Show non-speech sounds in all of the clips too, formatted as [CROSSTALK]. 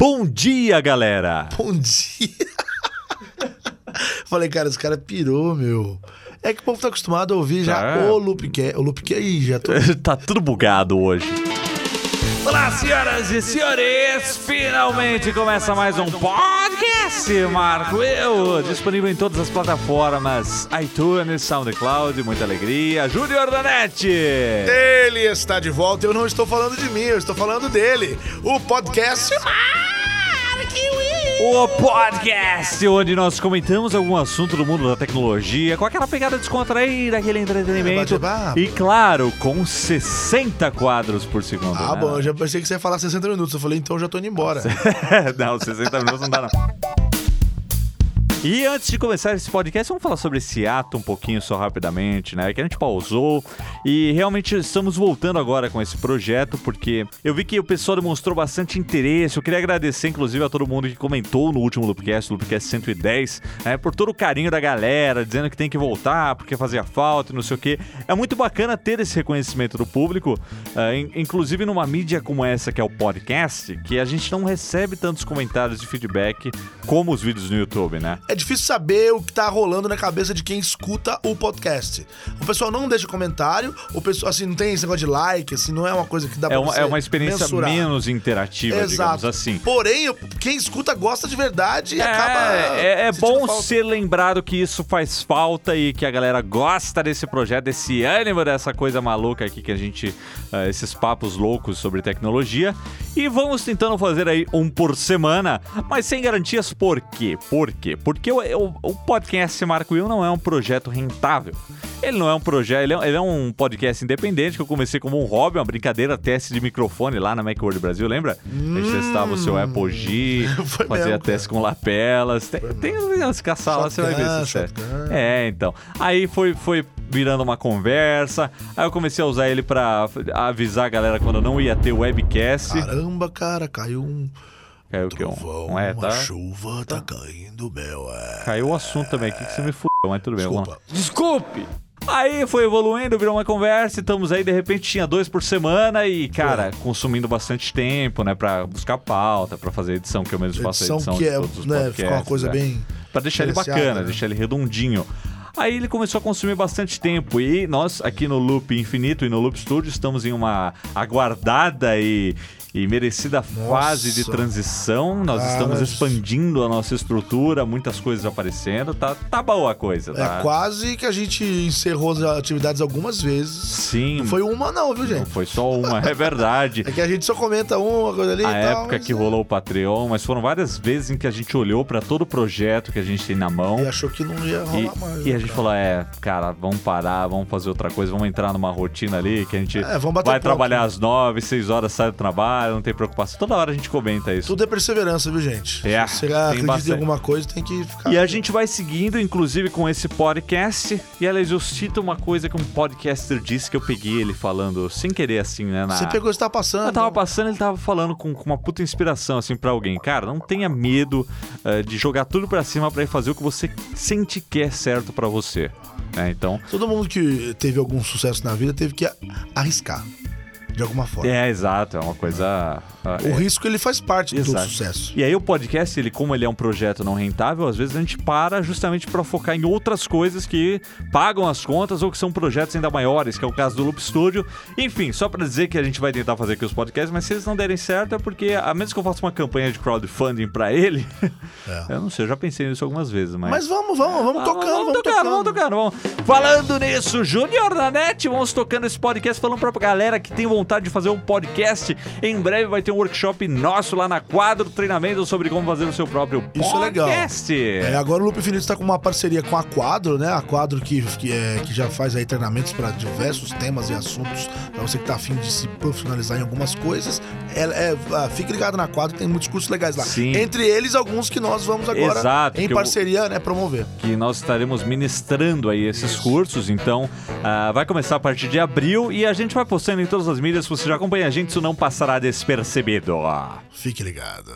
Bom dia, galera! Bom dia! [LAUGHS] Falei, cara, esse cara pirou, meu. É que o povo tá acostumado a ouvir já Tá. o Loopcast. O Loopcast, ih, já tô... [LAUGHS] tá tudo bugado hoje. Olá, senhoras e senhores! Finalmente começa mais um podcast, Marco Eu, disponível em todas as plataformas, iTunes, SoundCloud, muita alegria. Júnior Danete! Ele está de volta, eu não estou falando de mim, eu estou falando dele. O podcast... O podcast onde nós comentamos algum assunto do mundo da tecnologia com aquela pegada descontraída, aquele entretenimento. É. E claro, com 60 quadros por segundo. Ah, né? bom, eu já pensei que você ia falar 60 minutos. Eu falei, então eu já tô indo embora. [LAUGHS] não, 60 minutos não dá não. E antes de começar esse podcast, vamos falar sobre esse ato um pouquinho só rapidamente, né? Que a gente pausou e realmente estamos voltando agora com esse projeto porque eu vi que o pessoal demonstrou bastante interesse. Eu queria agradecer, inclusive, a todo mundo que comentou no último Loopcast, Loopcast 110, né? Por todo o carinho da galera, dizendo que tem que voltar porque fazia falta e não sei o quê. É muito bacana ter esse reconhecimento do público, in- inclusive numa mídia como essa que é o podcast, que a gente não recebe tantos comentários de feedback como os vídeos no YouTube, né? É difícil saber o que tá rolando na cabeça de quem escuta o podcast. O pessoal não deixa comentário, o pessoal, assim, não tem esse negócio de like, assim, não é uma coisa que dá É pra uma, é uma experiência mensurar. menos interativa, digamos Exato. assim. Porém, quem escuta gosta de verdade e É, acaba. é, é bom falta. ser lembrado que isso faz falta e que a galera gosta desse projeto, desse ânimo, dessa coisa maluca aqui que a gente. ah, esses papos loucos sobre tecnologia. E vamos tentando fazer aí um por semana, mas sem garantias por quê? Por quê? Porque o, o- o podcast Marco Will não é um projeto rentável. Ele não é um projeto, ele é, ele é um podcast independente que eu comecei como um hobby, uma brincadeira, teste de microfone lá na Macworld Brasil, lembra? A gente testava o seu Apple G, [LAUGHS] Hum. Fazia mesmo, teste com lapelas. Tem, tem umas caçar lá, você vai ver teste. shotgun. É, então. Aí foi, foi virando uma conversa. Aí eu comecei a usar ele pra avisar a galera quando não ia ter webcast. Caramba, cara, caiu um. Caiu o quê? Um, um é, tá? chuva tá caindo, meu. É. Caiu o assunto também aqui que você me fudeu, mas tudo bem. vamos lá. Desculpa. Desculpe! Aí foi evoluindo, virou uma conversa, e estamos aí, de repente tinha dois por semana e, cara, consumindo bastante tempo, né, pra buscar pauta, pra fazer edição, que eu mesmo faço a Edição edição que é, todos os né, podcasts. fica uma coisa né? bem. Pra deixar ele bacana, né? deixar ele redondinho. Aí ele começou a consumir bastante tempo e nós aqui no Loop Infinito e no Loop Studio estamos em uma aguardada e, e merecida fase de transição. Nós Cara, estamos expandindo a nossa estrutura, muitas coisas aparecendo. Tá, tá boa a coisa, tá? É quase que a gente encerrou as atividades algumas vezes. Sim, Não foi uma, não, viu, não gente? foi só uma, é verdade. [LAUGHS] É que a gente só comenta uma coisa ali a e tal. época mas- que rolou o Patreon, mas foram várias vezes em que a gente olhou pra todo o projeto que a gente tem na mão. E achou que não ia E, rolar mais. e a gente cara? falou, é, cara, vamos parar, vamos fazer outra coisa, vamos entrar numa rotina ali que a gente É, vai ponto, trabalhar né? às nove, seis horas, sai do trabalho, não tem preocupação. Toda hora a gente comenta isso. Tudo é perseverança, viu, gente? É, Se você acredita em alguma coisa, tem que ficar. E a gente vai seguindo, inclusive, com esse podcast. E, aliás, eu cito uma coisa que um podcaster disse que eu peguei ele falando sem querer, assim, né? Na... Você pegou, você tá passando. Eu tava passando, ele tava falando com, com uma puta inspiração, assim, pra alguém. Cara, não tenha medo eh, de jogar tudo pra cima pra ir fazer o que você sente que é certo pra você. né? Então, Todo mundo que teve algum sucesso na vida teve que arriscar. De alguma forma. é, exato, é uma coisa... ah, O é- risco, ele faz parte do Exato. sucesso. E aí o podcast, ele como ele é um projeto não rentável, às vezes a gente para justamente para focar em outras coisas que pagam as contas ou que são projetos ainda maiores, que é o caso do Loop Studio. Enfim, só para dizer que a gente vai tentar fazer aqui os podcasts, mas se eles não derem certo é porque a menos que eu faça uma campanha de crowdfunding para ele, É. [LAUGHS] eu não sei, eu já pensei nisso algumas vezes, mas Mas vamos, vamos, vamos ah, tocando, vamos, vamos tocando, tocando. vamos tocando, vamos. Falando nisso, Júnior da NET, vamos tocando esse podcast, falando pra galera que tem vontade de fazer um podcast. Em breve vai ter um workshop nosso lá na Quadro Treinamento sobre como fazer o seu próprio Isso é legal. podcast. É, agora o Loop Infinito está com uma parceria com a Quadro, né? A Quadro que, que, é, que já faz aí treinamentos para diversos temas e assuntos, para você que tá afim de se profissionalizar em algumas coisas. É, é, ah, fique ligado na Quadro, tem muitos cursos legais lá. Sim. Entre eles, alguns que nós vamos agora, Exato, em que eu- parceria, né, promover. que nós estaremos ministrando aí esses cursos. Então, ah, vai começar a partir de abril e a gente vai postando em todas as mídias. Se você já acompanha a gente, isso não passará despercebido. Fique ligado.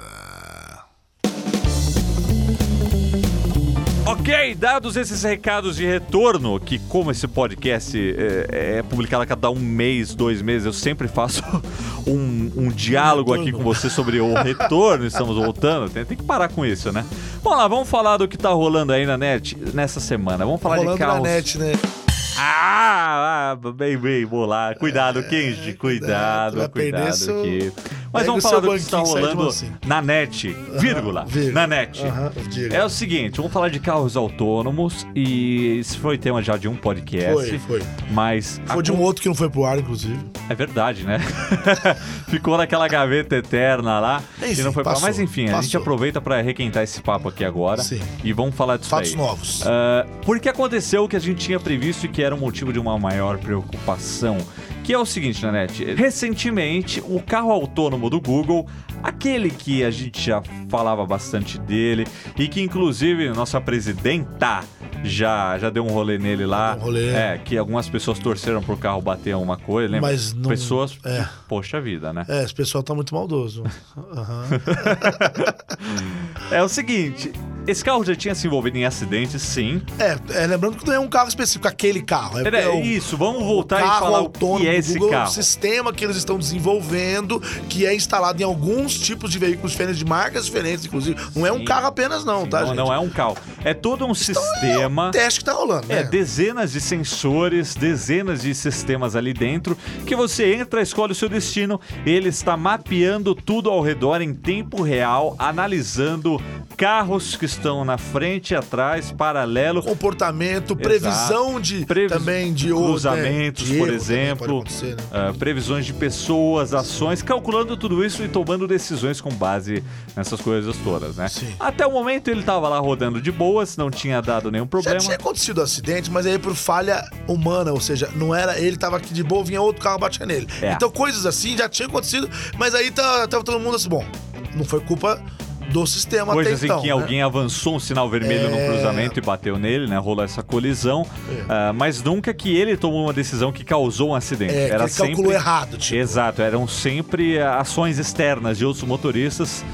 Ok, dados esses recados de retorno, que como esse podcast é, é publicado a cada um mês, dois meses, eu sempre faço [LAUGHS] um, um diálogo aqui com você sobre o retorno, estamos voltando, tem, tem, que parar com isso, né? Vamos lá, vamos falar do que tá rolando aí na net nessa semana. Vamos falar rolando de carros. na net, né? Ah, ah, bem, bem, vou lá. Cuidado, é, Kenji, cuidado, cuidado, cuidado seu... Mas vamos falar do que está rolando assim. na net, vírgula, na net. é o seguinte, vamos falar de carros autônomos e isso foi tema já de um podcast. Foi, foi. Mas... Foi a... de um outro que não foi pro ar, inclusive. É verdade, né? [LAUGHS] Ficou naquela gaveta eterna lá enfim, e não foi passou, pro ar. Mas enfim, passou. a gente aproveita para requentar esse papo aqui agora. Sim. E vamos falar disso Fatos aí. novos. Uh, porque aconteceu o que a gente tinha previsto e que era um motivo de uma maior preocupação que é o seguinte, Nanete. Recentemente, o carro autônomo do Google, aquele que a gente já falava bastante dele e que inclusive nossa presidenta já, já deu um rolê nele lá. Um rolê. É, que algumas pessoas torceram pro carro bater alguma coisa, lembra? Mas não... Pessoas, é. poxa vida, né? É, esse pessoal tá muito maldoso. [LAUGHS] Uhum. [LAUGHS] é o seguinte, esse carro já tinha se envolvido em acidentes, sim. É, é lembrando que não é um carro específico, aquele carro. É, é, é isso, vamos voltar e falar o que é esse Google, carro. É um sistema que eles estão desenvolvendo, que é instalado em alguns tipos de veículos diferentes, de marcas diferentes, inclusive. Não é um carro apenas não, sim, tá, não, gente? Não é um carro. É todo um então sistema... É um teste que tá rolando, né? É, dezenas de sensores, dezenas de sistemas ali dentro, que você entra, escolhe o seu destino, ele está mapeando tudo ao redor em tempo real, analisando carros que estão na frente e atrás, paralelo. Comportamento, previsão de Previs... também de cruzamentos, né? por exemplo, né? uh, previsões de pessoas, ações, calculando tudo isso e tomando decisões com base nessas coisas todas, né? Sim. Até o momento ele estava lá rodando de boas, não tinha dado nenhum problema. Já tinha acontecido acidente, mas aí por falha humana, ou seja, não era ele estava aqui de boa, vinha outro carro batia nele. É. Então coisas assim já tinham acontecido, mas aí tá, tava todo mundo assim, bom, não foi culpa do sistema Coisas então, em que né? alguém avançou um sinal vermelho é... no cruzamento e bateu nele, né? Rolou essa colisão. É. Uh, mas nunca que ele tomou uma decisão que causou um acidente. É, Era que ele calculou errado, tipo. Exato, eram sempre ações externas de outros motoristas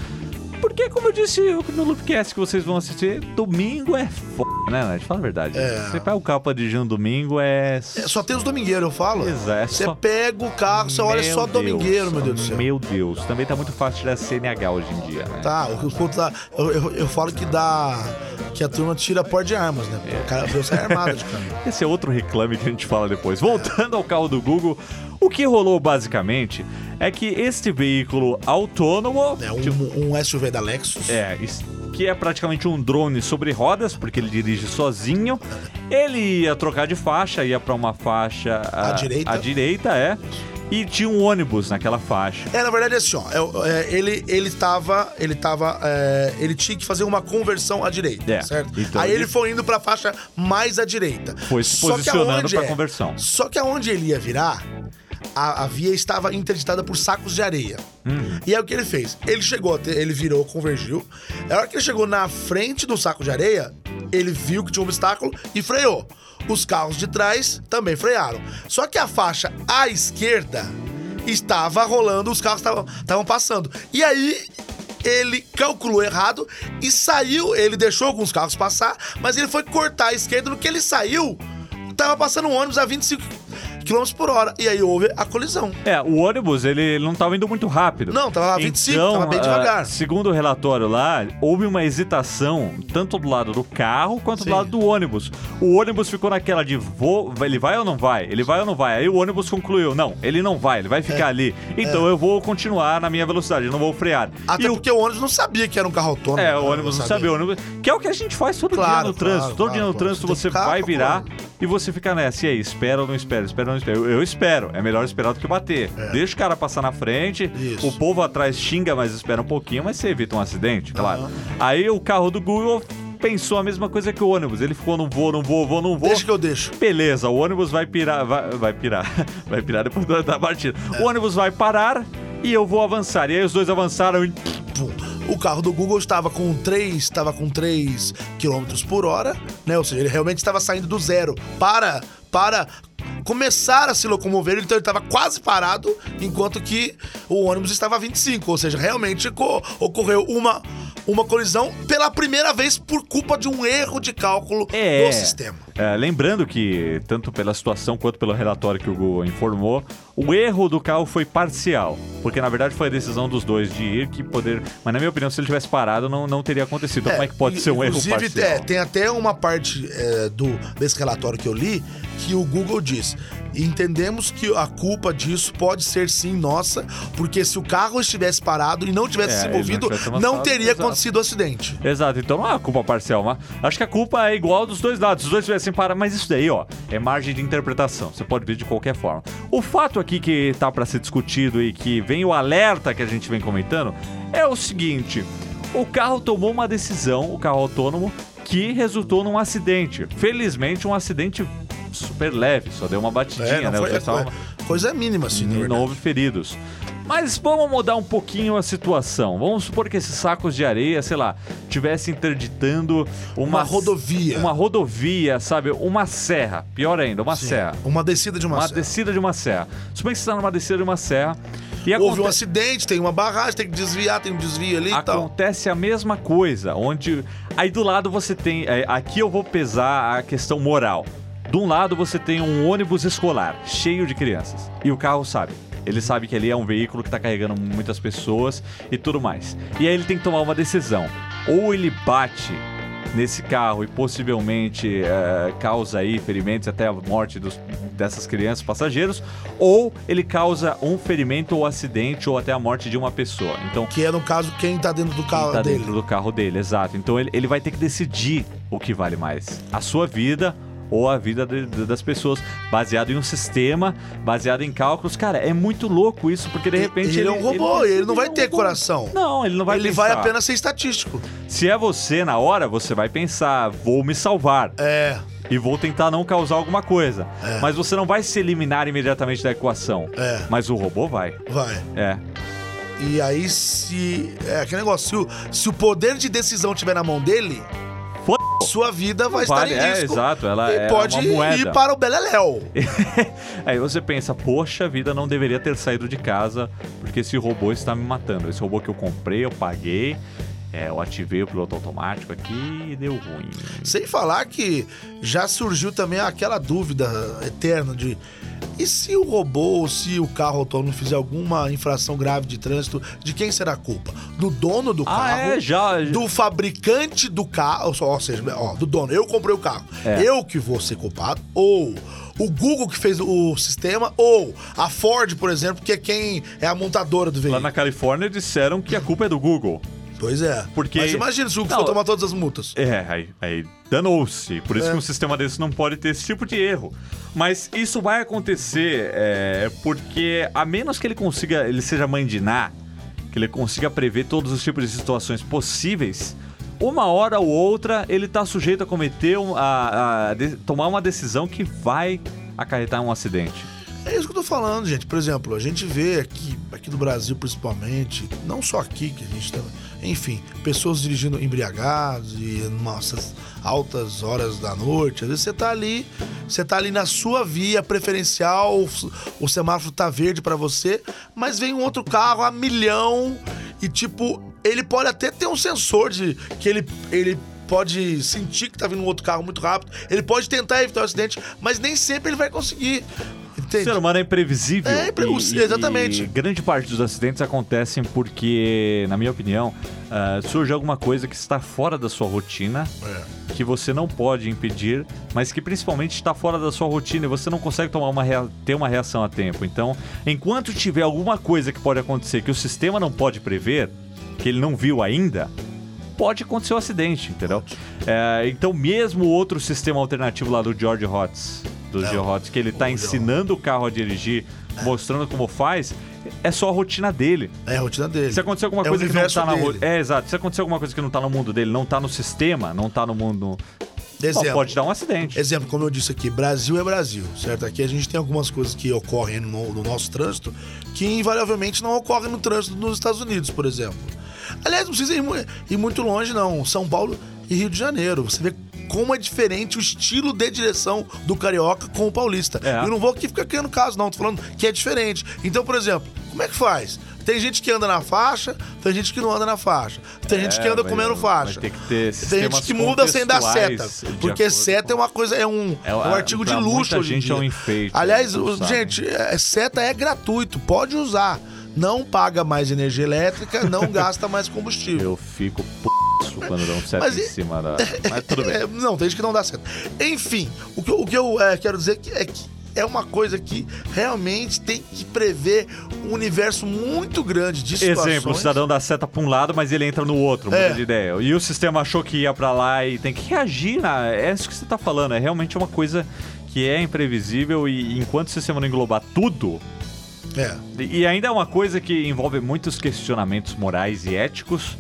porque, como eu disse no Loopcast que vocês vão assistir, domingo é foda, né, Nath? Fala a verdade. É. Você pega o carro pra dirigir um domingo, é... é. Só tem os domingueiros, eu falo. Exato. É você só... pega o carro, você olha só Deus, domingueiro, meu Deus do céu. Meu Deus. Também tá muito fácil tirar CNH hoje em dia, né? Tá, o ponto tá. Eu, eu, eu, falo que dá. Que a turma tira porte de armas, né? É. O cara é armado de cara. [LAUGHS] Esse é outro reclame que a gente fala depois. Voltando ao carro do Google, o que rolou basicamente é que este veículo autônomo. É um, tipo, um SUV da Lexus. É, que é praticamente um drone sobre rodas, porque ele dirige sozinho. Ele ia trocar de faixa, ia para uma faixa à, direita. À direita, é. E tinha um ônibus naquela faixa. É, na verdade, assim, ó. É, é, ele, ele tava. Ele tava. É, ele tinha que fazer uma conversão à direita, é, certo? Então Aí ele... ele foi indo pra faixa mais à direita. Foi se posicionando pra é, conversão. Só que aonde ele ia virar, a, a via estava interditada por sacos de areia. Hum. E aí o que ele fez? Ele chegou, ele virou, convergiu. A hora que ele chegou na frente do saco de areia, ele viu que tinha um obstáculo e freou. Os carros de trás também frearam. Só que a faixa à esquerda estava rolando, os carros estavam passando. E aí ele calculou errado e saiu. Ele deixou alguns carros passar, mas ele foi cortar à esquerda. No que ele saiu, tava passando um ônibus a 25 km por hora. E aí houve a colisão. É, o ônibus, ele não estava indo muito rápido. Não, tava a 25, então, tava bem devagar. Uh, segundo o relatório lá, houve uma hesitação, tanto do lado do carro quanto Sim. do lado do ônibus. O ônibus ficou naquela de vou, ele vai ou não vai? Ele vai ou não vai? Aí o ônibus concluiu, não, ele não vai, ele vai ficar é. ali. Então é. eu vou continuar na minha velocidade, eu não vou frear. Até e porque o... o ônibus não sabia que era um carro autônomo. É, o ônibus não, sabia. sabia. Que é o que a gente faz todo claro, dia no trânsito. Claro, todo claro, dia no trânsito você, você vai virar e você fica nessa. E aí, espera ou não espera? Espera Eu, eu espero. É melhor esperar do que bater. É. Deixa o cara passar na frente. Isso. O povo atrás xinga, mas espera um pouquinho, mas você evita um acidente, claro. Uhum. Aí o carro do Google pensou a mesma coisa que o ônibus. Ele ficou, não vou, não vou, vou, não vou. Deixa que eu deixo. Beleza, o ônibus vai pirar, vai, vai pirar, [LAUGHS] vai pirar depois da batida. É. O ônibus vai parar e eu vou avançar. E aí os dois avançaram e o carro do Google estava com 3, estava com 3 km por hora, né? Ou seja, ele realmente estava saindo do zero para para começar a se locomover, então ele estava quase parado, enquanto que o ônibus estava a 25, ou seja, realmente ocorreu uma uma colisão pela primeira vez por culpa de um erro de cálculo É. do sistema. É, lembrando que, tanto pela situação quanto pelo relatório que o Google informou, o erro do carro foi parcial. Porque na verdade foi a decisão dos dois de ir que poder. Mas na minha opinião, se ele tivesse parado, não, não teria acontecido. Então, como é que pode ser um erro Inclusive, parcial? é, tem até uma parte é, do, desse relatório que eu li que o Google diz. Entendemos que a culpa disso pode ser sim nossa, porque se o carro estivesse parado e não tivesse É, se ele não movido, tivesse não, teria exato. acontecido o acidente. Exato, então não é uma culpa parcial, mas acho que a culpa é igual dos dois lados. Se os dois tivessem parado, mas isso daí, ó, é margem de interpretação. Você pode ver de qualquer forma. O fato aqui que tá pra ser discutido e que vem o alerta que a gente vem comentando é o seguinte: o carro tomou uma decisão, o carro autônomo, que resultou num acidente. Felizmente, um acidente super leve, só deu uma batidinha, É, né? foi, é, coisa mínima, assim, não houve feridos. Mas vamos mudar um pouquinho a situação. Vamos supor que esses sacos de areia, sei lá, tivessem interditando uma, Uma rodovia. Uma rodovia, sabe? Uma serra. Pior ainda, uma Sim. serra. Uma descida de uma, Uma serra. descida de uma serra. Suponha que você está numa descida de uma serra e Houve um aconte- acidente, tem uma barragem, tem que desviar, tem um desvio ali e tal. Acontece a mesma coisa, onde aí do lado você tem, é, aqui eu vou pesar a questão moral. De um lado você tem um ônibus escolar cheio de crianças e o carro sabe. Ele sabe que ali é um veículo que está carregando muitas pessoas e tudo mais. E aí ele tem que tomar uma decisão. Ou ele bate nesse carro e possivelmente é, causa aí ferimentos até a morte dos- dessas crianças passageiros, ou ele causa um ferimento ou acidente ou até a morte de uma pessoa. Então Que é, no caso, quem tá dentro do carro tá dele. dentro do carro dele, exato. Então ele, ele vai ter que decidir o que vale mais: a sua vida ou a vida de- de- das pessoas, baseado em um sistema, baseado em cálculos. Cara, é muito louco isso, porque de repente. ele, é um robô, ele, não vai é ter robô. coração. Não, ele não vai ele vai pensar. apenas ser estatístico. Se é você na hora, você vai pensar, vou me salvar. É, E vou tentar não causar alguma coisa. É. Mas você não vai se eliminar imediatamente da equação. É. Mas o robô vai. vai. É. E aí, se. É aquele negócio, se o, se o poder de decisão estiver na mão dele, sua vida vai Vale, estar em é, risco. exato, ela e é pode uma moeda. ir para o Beleléu. [LAUGHS] Aí você pensa, poxa vida, não deveria ter saído de casa porque esse robô está me matando. Esse robô que eu comprei, eu paguei, é, eu ativei o piloto automático aqui e deu ruim. Sem falar que já surgiu também aquela dúvida eterna de. E se o robô ou se o carro autônomo fizer alguma infração grave de trânsito, de quem será a culpa? Do dono do Ah, carro? é, já. do fabricante do carro, ou seja, ó, do dono, eu comprei o carro, É. eu que vou ser culpado, ou o Google que fez o sistema, ou a Ford, por exemplo, que é quem é a montadora do Lá veículo. na Califórnia disseram que a culpa é do Google. Pois é. Porque- Mas imagina se o Não, for tomar todas as multas. É, aí, aí danou-se. Por isso É. que um sistema desse não pode ter esse tipo de erro. Mas isso vai acontecer é, porque, a menos que ele consiga, ele seja Ná, que ele consiga prever todos os tipos de situações possíveis, uma hora ou outra ele tá sujeito a cometer, a, a de- tomar uma decisão que vai acarretar um acidente. É isso que eu tô falando, gente. Por exemplo, a gente vê aqui, aqui no Brasil principalmente, não só aqui que a gente tá. Enfim, pessoas dirigindo embriagados e nossas altas horas da noite. Às vezes você tá ali, você tá ali na sua via preferencial, o, semáforo tá verde pra você, mas vem um outro carro a milhão e tipo, ele pode até ter um sensor de que ele ele pode sentir que tá vindo um outro carro muito rápido, ele pode tentar evitar o acidente, mas nem sempre ele vai conseguir. O Entende? ser humano é imprevisível. É imprevisível, exatamente. Grande parte dos acidentes acontecem porque, na minha opinião, ah, surge alguma coisa que está fora da sua rotina, É. que você não pode impedir, mas que principalmente está fora da sua rotina e você não consegue tomar uma ter uma reação a tempo. Então, enquanto tiver alguma coisa que pode acontecer que o sistema não pode prever, que ele não viu ainda, pode acontecer um acidente, entendeu? É, então, mesmo o outro sistema alternativo lá do George Hotz, do George Hotz, que ele tá George. ensinando o carro a dirigir, mostrando como faz, é só a rotina dele. É a rotina dele. Se acontecer alguma É coisa que não tá na dele. É, exato. Se acontecer alguma coisa que não tá no mundo dele, não tá no sistema, não tá no mundo. Exemplo. pode dar um acidente. Exemplo, como eu disse aqui, Brasil é Brasil, certo? Aqui a gente tem algumas coisas que ocorrem no, no nosso trânsito que invariavelmente não ocorrem no trânsito nos Estados Unidos, por exemplo. Aliás, não precisa ir, ir muito longe, não. São Paulo e Rio de Janeiro. Você vê como é diferente o estilo de direção do carioca com o paulista. É. Eu não vou aqui ficar criando caso, não. Tô falando que é diferente. Então, por exemplo, como é que faz? Tem gente que anda na faixa, tem gente que não anda na faixa. Tem gente que anda comendo faixa. ter Tem gente que muda sem dar seta. Porque seta é uma coisa, é um, É, é um artigo de luxo hoje em dia. é um enfeite, Aliás, sabe. gente, é, seta é gratuito, pode usar. Não paga mais energia elétrica, não [LAUGHS] gasta mais combustível. Eu fico p... quando dão seta Mas em cima da. [LAUGHS] Mas tudo bem. É, não, tem gente que não dá certo. Enfim, o que, eu- o que eu é, quero dizer que é que é uma coisa que realmente tem que prever um universo muito grande de situações. Exemplo, o cidadão dá seta pra um lado, mas ele entra no outro, muda É. de ideia. E o sistema achou que ia pra lá e tem que reagir. Na... É isso que você tá falando. É realmente uma coisa que é imprevisível e enquanto o sistema não englobar tudo. É. E ainda é uma coisa que envolve muitos questionamentos morais e éticos.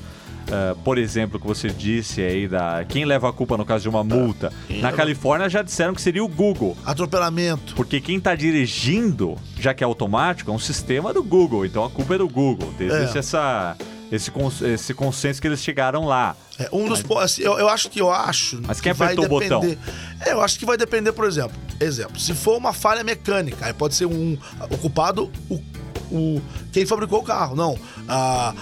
Ah, por exemplo, que você disse aí da quem leva a culpa no caso de uma multa. Na Califórnia já disseram que seria o Google. Atropelamento. Porque quem tá dirigindo, já que é automático, é um sistema do Google. Então a culpa é do Google. Existe É. essa, esse, cons- esse consenso que eles chegaram lá. É, um dos po- assim, eu, eu acho que eu acho. Mas quem que vai apertou o depender. É, eu acho que vai depender, por exemplo. Exemplo, se for uma falha mecânica, aí pode ser um o culpado o, o quem fabricou o carro. Não, a,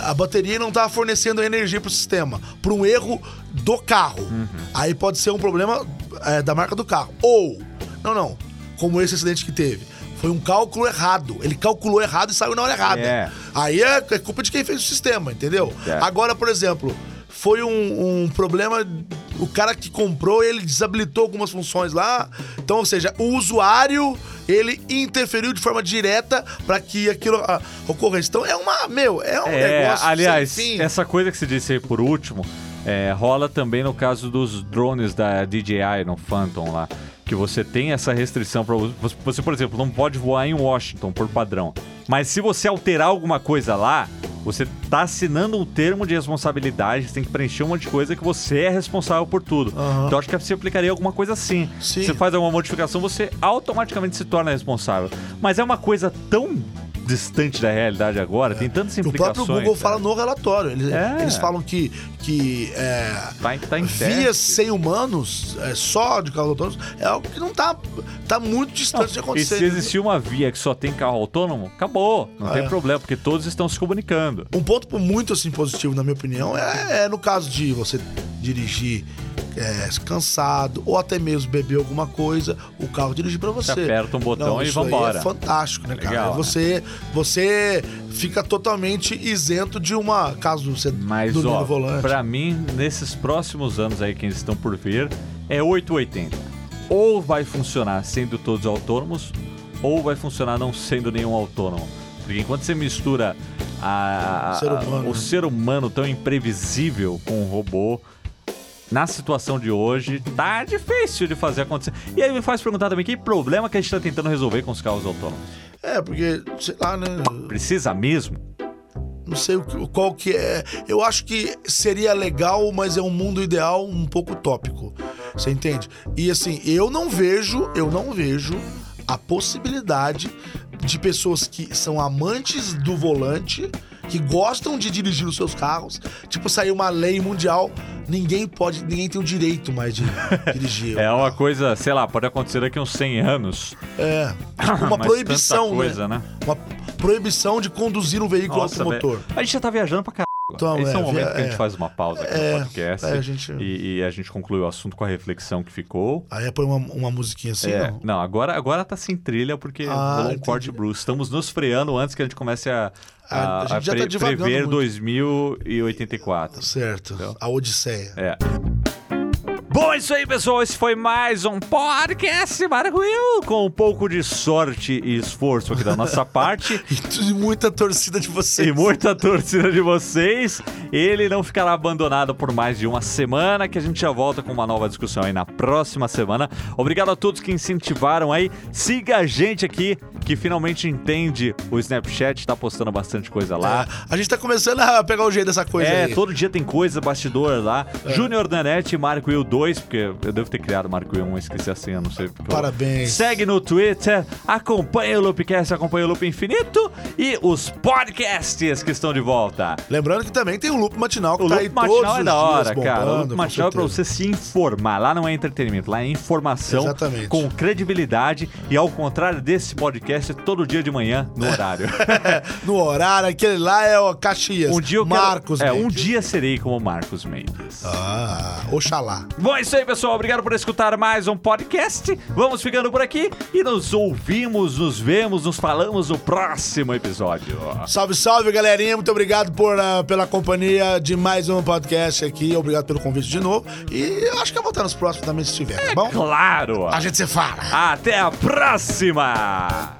a bateria não tá fornecendo energia pro sistema, por um erro do carro. Uhum. Aí pode ser um problema é, da marca do carro. Ou não, não, como esse acidente que teve. Foi um cálculo errado. Ele calculou errado e saiu na hora errada. É. Aí é, é culpa de quem fez o sistema, entendeu? É. Agora, por exemplo, foi um, um problema. O cara que comprou, ele desabilitou algumas funções lá. Então, ou seja, o usuário, ele interferiu de forma direta para que aquilo ah, ocorresse. Então, é uma. Meu, é um É, negócio. aliás, essa coisa que você disse aí por último, é, rola também no caso dos drones da DJI no Phantom lá. Que você tem essa restrição para você, por exemplo, não pode voar em Washington por padrão. Mas se você alterar alguma coisa lá, você tá assinando um termo de responsabilidade, você tem que preencher um monte de coisa que você é responsável por tudo. Aham. Então acho que você aplicaria alguma coisa assim. Sim. Você faz alguma modificação, você automaticamente se torna responsável. Mas é uma coisa tão distante da realidade agora, tem tantas o implicações. próprio Google cara. fala no relatório. Eles, É. eles falam que, que é, Tá, tá vias sem humanos, é, só de carros autônomos, é algo que não tá, tá muito distante de E acontecer. se existir uma via que só tem carro autônomo, acabou. Não tem é. problema, porque todos estão se comunicando. Um ponto muito assim positivo, na minha opinião, é, é no caso de você dirigir é, cansado ou até mesmo beber alguma coisa, o carro dirigir pra você. Você aperta um botão e isso aí vambora. É fantástico, né, cara? Legal, né? Você, você fica totalmente isento de uma. Caso você Mas, dormir ó, no volante. pra mim, nesses próximos anos aí que eles estão por vir, é 880. Ou vai funcionar sendo todos autônomos, ou vai funcionar não sendo nenhum autônomo. Porque enquanto você mistura a- a- O ser a- humano, o né? ser humano tão imprevisível com o robô, na situação de hoje, tá difícil de fazer acontecer. E aí me faz perguntar também, que problema que a gente tá tentando resolver com os carros autônomos? É, porque, sei lá, né? Precisa mesmo? Não sei qual que é. Eu acho que seria legal, mas é um mundo ideal um pouco utópico. Você entende? E assim, eu não vejo, eu não vejo a possibilidade de pessoas que são amantes do volante, que gostam de dirigir os seus carros, tipo, sair uma lei mundial, ninguém pode, ninguém tem o direito mais de [LAUGHS] dirigir. É uma coisa, sei lá, pode acontecer daqui uns 100 anos. É, tipo, [COUGHS] uma proibição, tanta coisa, né? Uma proibição de conduzir um veículo Nossa, automotor. A gente já tá viajando pra caralho. Então, Esse é, é, um momento via- que a gente é. faz uma pausa aqui É, no podcast. é, a gente- e, e a gente conclui o assunto com a reflexão que ficou. Aí põe uma, uma musiquinha assim, É, não? não, agora, agora tá sem trilha porque Ah, rolou um corte Bruce. Estamos nos freando antes que a gente comece a, a, Ah, a gente já tá pre- divagando prever muito. 2084. Certo. Entendeu? A Odisseia. É. Bom, é isso aí, pessoal. Esse foi mais um podcast Maravilhoso com um pouco de sorte e esforço aqui da nossa [LAUGHS] parte. E muita torcida de vocês. E muita torcida de vocês. Ele não ficará abandonado por mais de uma semana, que a gente já volta com uma nova discussão aí na próxima semana. Obrigado a todos que incentivaram aí. Siga a gente aqui, que finalmente entende o Snapchat, tá postando bastante coisa lá. É, a gente tá começando a pegar o jeito dessa coisa É, aí. todo dia tem coisa, bastidor lá. Júnior Danete, Marco Will 2 2, porque eu devo ter criado o Marco 1 e esqueci a senha, não sei. Parabéns. Segue no Twitter, acompanha o Loopcast, acompanha o Loop Infinito e os podcasts que estão de volta. Lembrando que também tem o Loop Matinal que O tá Loop Matinal é da hora, cara. O Loop Matinal é pra você se informar. Lá não é entretenimento, lá é informação Exatamente. com credibilidade e ao contrário desse podcast, todo dia de manhã, no horário. [LAUGHS] No horário, aquele lá é o Caxias. um dia eu quero- Marcos É, um Mendes. dia serei como Marcos Mendes. Ah, oxalá. Bom, é isso aí, pessoal. Obrigado por escutar mais um podcast. Vamos ficando por aqui e nos ouvimos, nos vemos, nos falamos no próximo episódio. Salve, salve, galerinha. Muito obrigado por, ah, pela companhia de mais um podcast aqui. Obrigado pelo convite de novo. E eu acho que eu vou voltar nos próximos também, se tiver, tá bom? Claro! A gente se fala. Até a próxima!